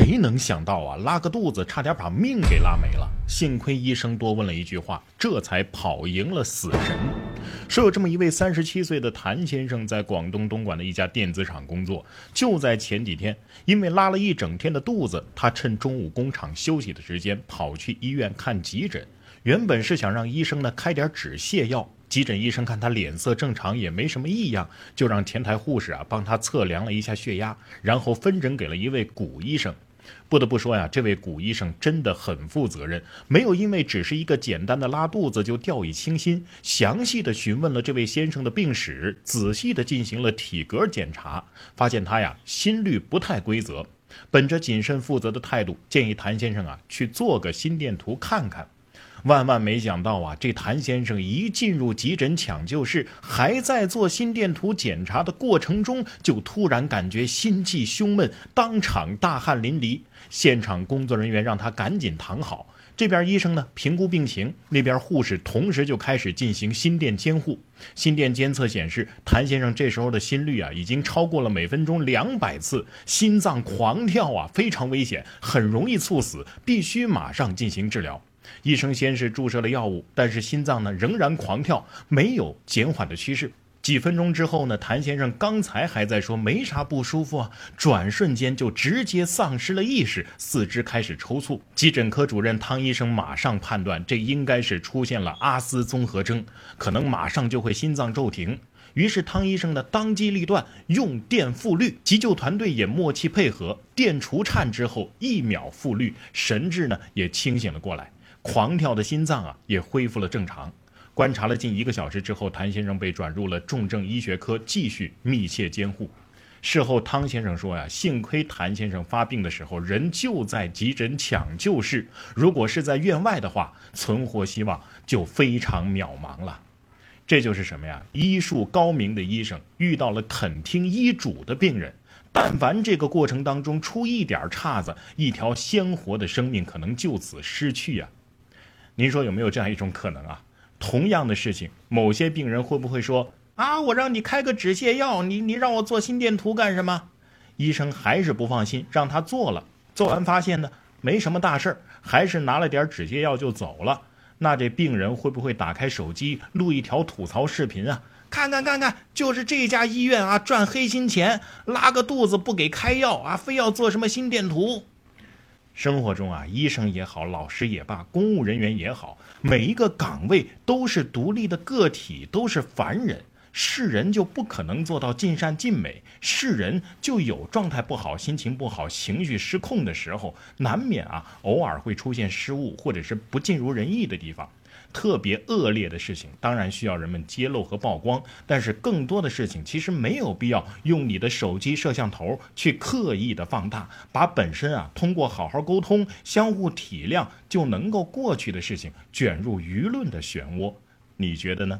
谁能想到啊，拉个肚子差点把命给拉没了。幸亏医生多问了一句话，这才跑赢了死神。说有这么一位三十七岁的谭先生，在广东东莞的一家电子厂工作。就在前几天，因为拉了一整天的肚子，他趁中午工厂休息的时间，跑去医院看急诊。原本是想让医生呢开点止泻药。急诊医生看他脸色正常，也没什么异样，就让前台护士啊帮他测量了一下血压，然后分诊给了一位古医生。不得不说呀，这位古医生真的很负责任，没有因为只是一个简单的拉肚子就掉以轻心，详细的询问了这位先生的病史，仔细的进行了体格检查，发现他呀心率不太规则。本着谨慎负责的态度，建议谭先生啊去做个心电图看看。万万没想到啊！这谭先生一进入急诊抢救室，还在做心电图检查的过程中，就突然感觉心悸胸闷，当场大汗淋漓。现场工作人员让他赶紧躺好。这边医生呢评估病情，那边护士同时就开始进行心电监护。心电监测显示，谭先生这时候的心率啊已经超过了每分钟两百次，心脏狂跳啊，非常危险，很容易猝死，必须马上进行治疗。医生先是注射了药物，但是心脏呢仍然狂跳，没有减缓的趋势。几分钟之后呢，谭先生刚才还在说没啥不舒服啊，转瞬间就直接丧失了意识，四肢开始抽搐。急诊科主任汤医生马上判断，这应该是出现了阿斯综合征，可能马上就会心脏骤停。于是汤医生呢当机立断，用电复律，急救团队也默契配合，电除颤之后一秒复律，神志呢也清醒了过来。狂跳的心脏啊，也恢复了正常。观察了近一个小时之后，谭先生被转入了重症医学科继续密切监护。事后，汤先生说呀，幸亏谭先生发病的时候人就在急诊抢救室，如果是在院外的话，存活希望就非常渺茫了。这就是什么呀？医术高明的医生遇到了肯听医嘱的病人。但凡这个过程当中出一点岔子，一条鲜活的生命可能就此失去呀。您说有没有这样一种可能啊？同样的事情，某些病人会不会说啊，我让你开个止泻药，你你让我做心电图干什么？医生还是不放心，让他做了。做完发现呢，没什么大事儿，还是拿了点止泻药就走了。那这病人会不会打开手机录一条吐槽视频啊？看看看看，就是这家医院啊，赚黑心钱，拉个肚子不给开药啊，非要做什么心电图。生活中啊，医生也好，老师也罢，公务人员也好，每一个岗位都是独立的个体，都是凡人。是人就不可能做到尽善尽美，是人就有状态不好、心情不好、情绪失控的时候，难免啊，偶尔会出现失误或者是不尽如人意的地方。特别恶劣的事情，当然需要人们揭露和曝光。但是更多的事情，其实没有必要用你的手机摄像头去刻意的放大，把本身啊通过好好沟通、相互体谅就能够过去的事情，卷入舆论的漩涡。你觉得呢？